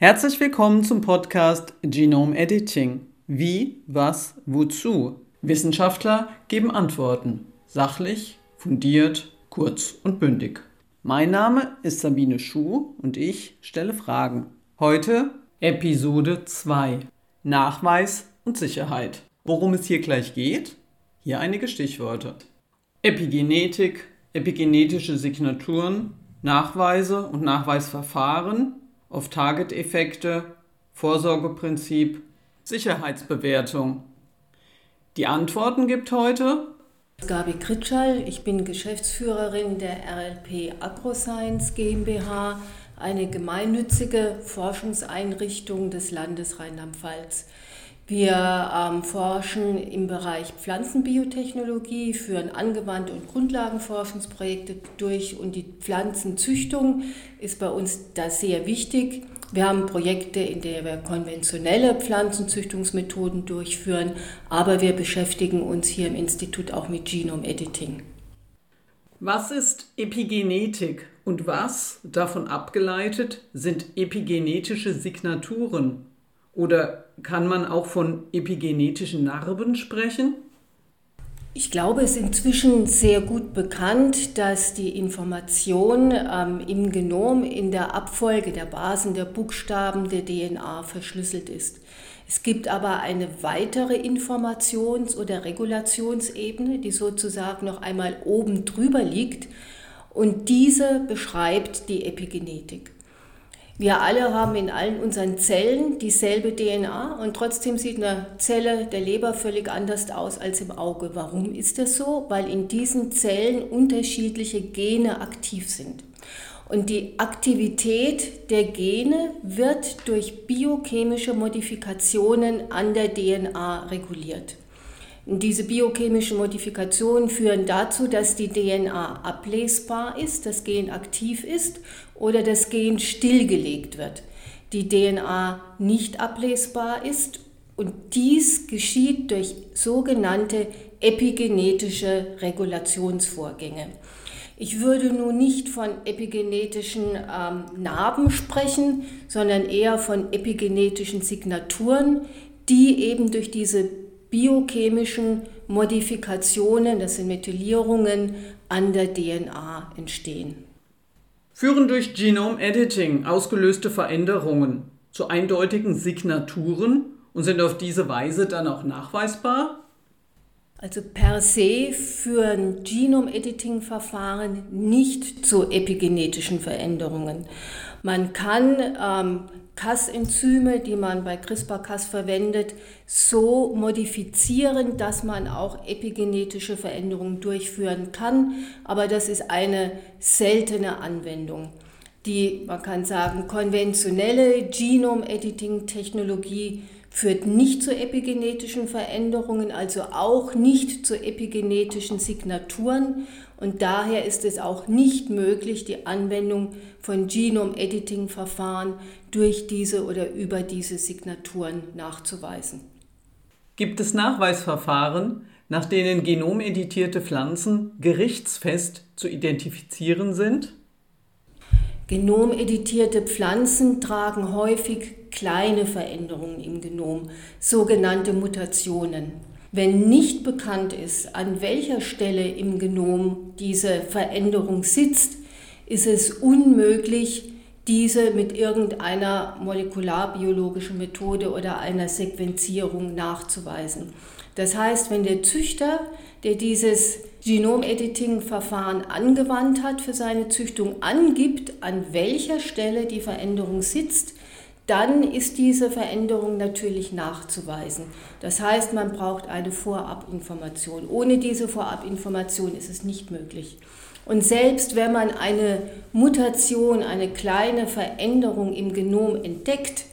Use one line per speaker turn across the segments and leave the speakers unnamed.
Herzlich willkommen zum Podcast Genome Editing. Wie, was, wozu? Wissenschaftler geben Antworten. Sachlich, fundiert, kurz und bündig. Mein Name ist Sabine Schuh und ich stelle Fragen. Heute Episode 2. Nachweis und Sicherheit. Worum es hier gleich geht? Hier einige Stichworte. Epigenetik, epigenetische Signaturen, Nachweise und Nachweisverfahren, Off-Target-Effekte, Vorsorgeprinzip, Sicherheitsbewertung. Die Antworten gibt heute
Gabi Kritschall, ich bin Geschäftsführerin der RLP AgroScience GmbH, eine gemeinnützige Forschungseinrichtung des Landes Rheinland-Pfalz. Wir ähm, forschen im Bereich Pflanzenbiotechnologie, führen angewandte und Grundlagenforschungsprojekte durch und die Pflanzenzüchtung ist bei uns da sehr wichtig. Wir haben Projekte, in denen wir konventionelle Pflanzenzüchtungsmethoden durchführen, aber wir beschäftigen uns hier im Institut auch mit Genome Editing.
Was ist Epigenetik und was, davon abgeleitet, sind epigenetische Signaturen? Oder kann man auch von epigenetischen Narben sprechen?
Ich glaube, es ist inzwischen sehr gut bekannt, dass die Information ähm, im Genom in der Abfolge der Basen der Buchstaben der DNA verschlüsselt ist. Es gibt aber eine weitere Informations- oder Regulationsebene, die sozusagen noch einmal oben drüber liegt und diese beschreibt die Epigenetik. Wir alle haben in allen unseren Zellen dieselbe DNA und trotzdem sieht eine Zelle der Leber völlig anders aus als im Auge. Warum ist das so? Weil in diesen Zellen unterschiedliche Gene aktiv sind. Und die Aktivität der Gene wird durch biochemische Modifikationen an der DNA reguliert. Diese biochemischen Modifikationen führen dazu, dass die DNA ablesbar ist, das Gen aktiv ist oder das Gen stillgelegt wird. Die DNA nicht ablesbar ist und dies geschieht durch sogenannte epigenetische Regulationsvorgänge. Ich würde nun nicht von epigenetischen ähm, Narben sprechen, sondern eher von epigenetischen Signaturen, die eben durch diese biochemischen Modifikationen, das sind Methylierungen, an der DNA entstehen.
Führen durch Genome Editing ausgelöste Veränderungen zu eindeutigen Signaturen und sind auf diese Weise dann auch nachweisbar?
Also per se führen Genome-Editing-Verfahren nicht zu epigenetischen Veränderungen. Man kann ähm, Cas-Enzyme, die man bei CRISPR-Cas verwendet, so modifizieren, dass man auch epigenetische Veränderungen durchführen kann. Aber das ist eine seltene Anwendung. Die, man kann sagen, konventionelle Genome-Editing-Technologie führt nicht zu epigenetischen Veränderungen, also auch nicht zu epigenetischen Signaturen. Und daher ist es auch nicht möglich, die Anwendung von Genome-Editing-Verfahren durch diese oder über diese Signaturen nachzuweisen.
Gibt es Nachweisverfahren, nach denen genomeditierte Pflanzen gerichtsfest zu identifizieren sind?
Genomeditierte Pflanzen tragen häufig kleine Veränderungen im Genom, sogenannte Mutationen. Wenn nicht bekannt ist, an welcher Stelle im Genom diese Veränderung sitzt, ist es unmöglich, diese mit irgendeiner molekularbiologischen Methode oder einer Sequenzierung nachzuweisen. Das heißt, wenn der Züchter, der dieses Genomediting-Verfahren angewandt hat für seine Züchtung, angibt, an welcher Stelle die Veränderung sitzt, dann ist diese Veränderung natürlich nachzuweisen. Das heißt, man braucht eine Vorabinformation. Ohne diese Vorabinformation ist es nicht möglich. Und selbst wenn man eine Mutation, eine kleine Veränderung im Genom entdeckt,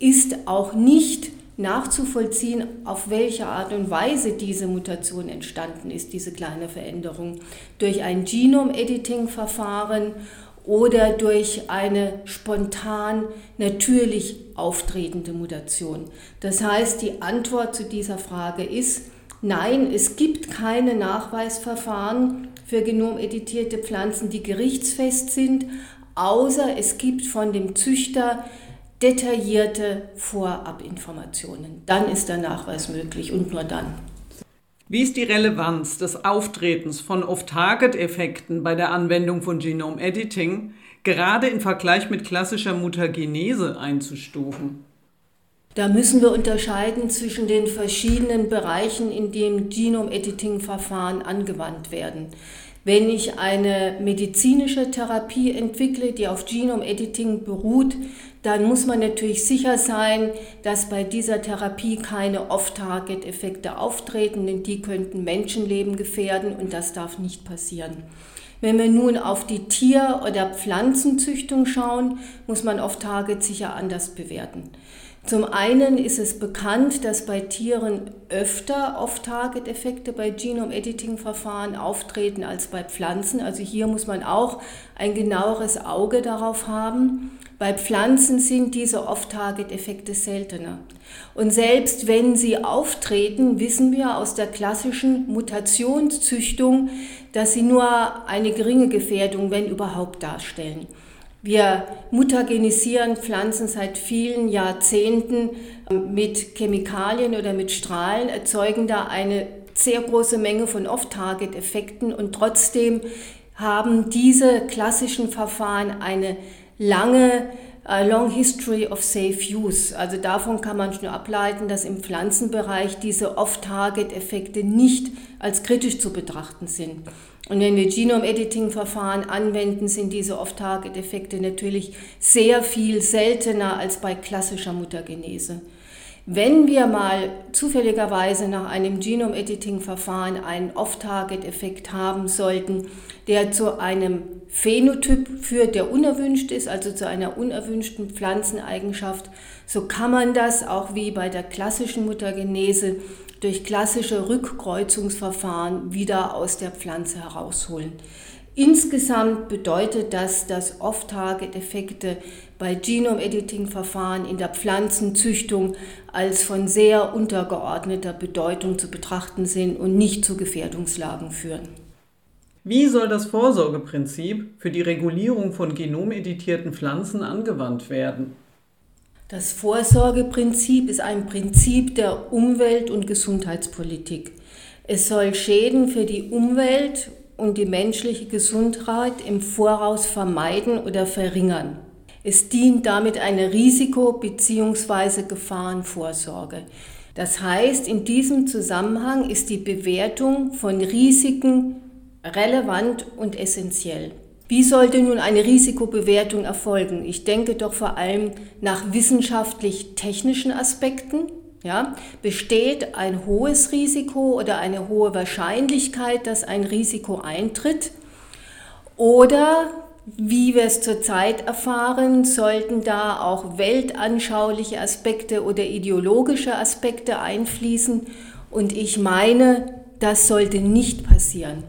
ist auch nicht nachzuvollziehen, auf welche Art und Weise diese Mutation entstanden ist, diese kleine Veränderung. Durch ein Genome-Editing-Verfahren oder durch eine spontan natürlich auftretende Mutation. Das heißt, die Antwort zu dieser Frage ist, nein, es gibt keine Nachweisverfahren für genomeditierte Pflanzen, die gerichtsfest sind, außer es gibt von dem Züchter detaillierte Vorabinformationen. Dann ist der Nachweis möglich und nur dann.
Wie ist die Relevanz des Auftretens von Off-Target-Effekten bei der Anwendung von Genome-Editing gerade im Vergleich mit klassischer Mutagenese einzustufen?
Da müssen wir unterscheiden zwischen den verschiedenen Bereichen, in denen Genome-Editing-Verfahren angewandt werden. Wenn ich eine medizinische Therapie entwickle, die auf Genome-Editing beruht, dann muss man natürlich sicher sein, dass bei dieser Therapie keine Off-Target-Effekte auftreten, denn die könnten Menschenleben gefährden und das darf nicht passieren. Wenn wir nun auf die Tier- oder Pflanzenzüchtung schauen, muss man Off-Target sicher anders bewerten. Zum einen ist es bekannt, dass bei Tieren öfter Off-Target-Effekte bei Genome-Editing-Verfahren auftreten als bei Pflanzen. Also hier muss man auch ein genaueres Auge darauf haben. Bei Pflanzen sind diese Off-Target-Effekte seltener. Und selbst wenn sie auftreten, wissen wir aus der klassischen Mutationszüchtung, dass sie nur eine geringe Gefährdung, wenn überhaupt, darstellen. Wir mutagenisieren Pflanzen seit vielen Jahrzehnten mit Chemikalien oder mit Strahlen, erzeugen da eine sehr große Menge von Off-Target-Effekten und trotzdem haben diese klassischen Verfahren eine lange äh, Long History of Safe Use. Also davon kann man nur ableiten, dass im Pflanzenbereich diese Off-Target-Effekte nicht als kritisch zu betrachten sind. Und wenn wir Genome-Editing-Verfahren anwenden, sind diese Off-Target-Effekte natürlich sehr viel seltener als bei klassischer Mutagenese. Wenn wir mal zufälligerweise nach einem Genome-Editing-Verfahren einen Off-Target-Effekt haben sollten, der zu einem Phänotyp führt, der unerwünscht ist, also zu einer unerwünschten Pflanzeneigenschaft, so kann man das auch wie bei der klassischen Mutagenese durch klassische Rückkreuzungsverfahren wieder aus der Pflanze herausholen. Insgesamt bedeutet das, dass Off-Target-Effekte bei Genome-Editing-Verfahren in der Pflanzenzüchtung als von sehr untergeordneter Bedeutung zu betrachten sind und nicht zu Gefährdungslagen führen.
Wie soll das Vorsorgeprinzip für die Regulierung von genomeditierten Pflanzen angewandt werden?
Das Vorsorgeprinzip ist ein Prinzip der Umwelt- und Gesundheitspolitik. Es soll Schäden für die Umwelt und die menschliche Gesundheit im Voraus vermeiden oder verringern. Es dient damit einer Risiko- bzw. Gefahrenvorsorge. Das heißt, in diesem Zusammenhang ist die Bewertung von Risiken relevant und essentiell. Wie sollte nun eine Risikobewertung erfolgen? Ich denke doch vor allem nach wissenschaftlich-technischen Aspekten. Ja, besteht ein hohes Risiko oder eine hohe Wahrscheinlichkeit, dass ein Risiko eintritt? Oder wie wir es zurzeit erfahren, sollten da auch weltanschauliche Aspekte oder ideologische Aspekte einfließen. Und ich meine, das sollte nicht passieren.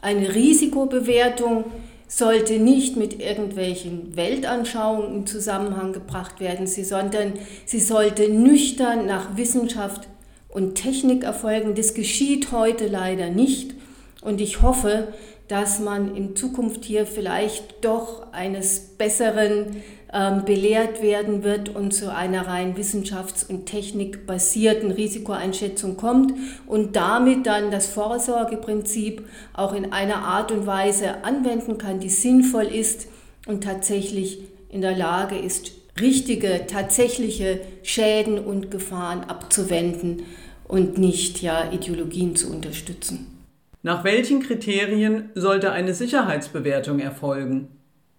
Eine Risikobewertung sollte nicht mit irgendwelchen Weltanschauungen in Zusammenhang gebracht werden, sondern sie sollte nüchtern nach Wissenschaft und Technik erfolgen. Das geschieht heute leider nicht und ich hoffe, dass man in Zukunft hier vielleicht doch eines Besseren ähm, belehrt werden wird und zu einer rein wissenschafts- und technikbasierten Risikoeinschätzung kommt und damit dann das Vorsorgeprinzip auch in einer Art und Weise anwenden kann, die sinnvoll ist und tatsächlich in der Lage ist, richtige, tatsächliche Schäden und Gefahren abzuwenden und nicht ja Ideologien zu unterstützen.
Nach welchen Kriterien sollte eine Sicherheitsbewertung erfolgen?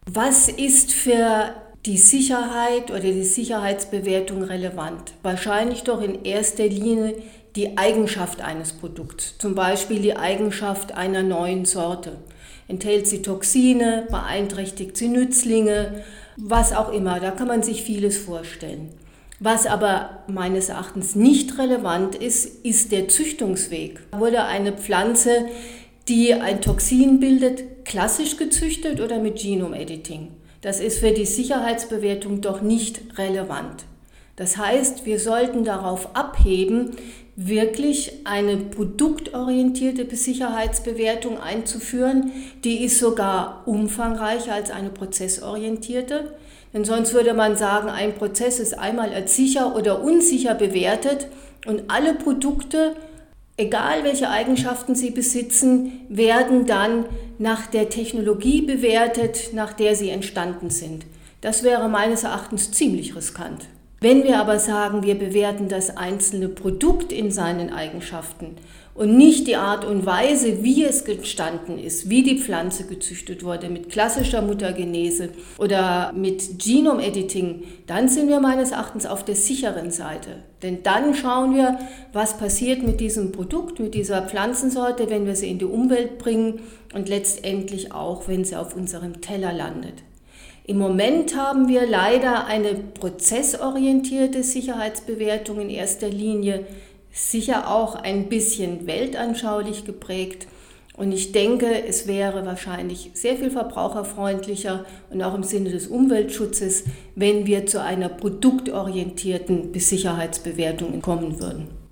Was ist für die Sicherheit oder die Sicherheitsbewertung relevant? Wahrscheinlich doch in erster Linie die Eigenschaft eines Produkts, zum Beispiel die Eigenschaft einer neuen Sorte. Enthält sie Toxine, beeinträchtigt sie Nützlinge, was auch immer, da kann man sich vieles vorstellen. Was aber meines Erachtens nicht relevant ist, ist der Züchtungsweg. Wurde eine Pflanze, die ein Toxin bildet, klassisch gezüchtet oder mit Genome-Editing? Das ist für die Sicherheitsbewertung doch nicht relevant. Das heißt, wir sollten darauf abheben, wirklich eine produktorientierte Sicherheitsbewertung einzuführen. Die ist sogar umfangreicher als eine prozessorientierte. Denn sonst würde man sagen, ein Prozess ist einmal als sicher oder unsicher bewertet und alle Produkte, egal welche Eigenschaften sie besitzen, werden dann nach der Technologie bewertet, nach der sie entstanden sind. Das wäre meines Erachtens ziemlich riskant. Wenn wir aber sagen, wir bewerten das einzelne Produkt in seinen Eigenschaften und nicht die Art und Weise, wie es entstanden ist, wie die Pflanze gezüchtet wurde, mit klassischer Mutagenese oder mit Genome Editing, dann sind wir meines Erachtens auf der sicheren Seite. Denn dann schauen wir, was passiert mit diesem Produkt, mit dieser Pflanzensorte, wenn wir sie in die Umwelt bringen und letztendlich auch, wenn sie auf unserem Teller landet. Im Moment haben wir leider eine prozessorientierte Sicherheitsbewertung in erster Linie, sicher auch ein bisschen weltanschaulich geprägt. Und ich denke, es wäre wahrscheinlich sehr viel verbraucherfreundlicher und auch im Sinne des Umweltschutzes, wenn wir zu einer produktorientierten Sicherheitsbewertung kommen würden.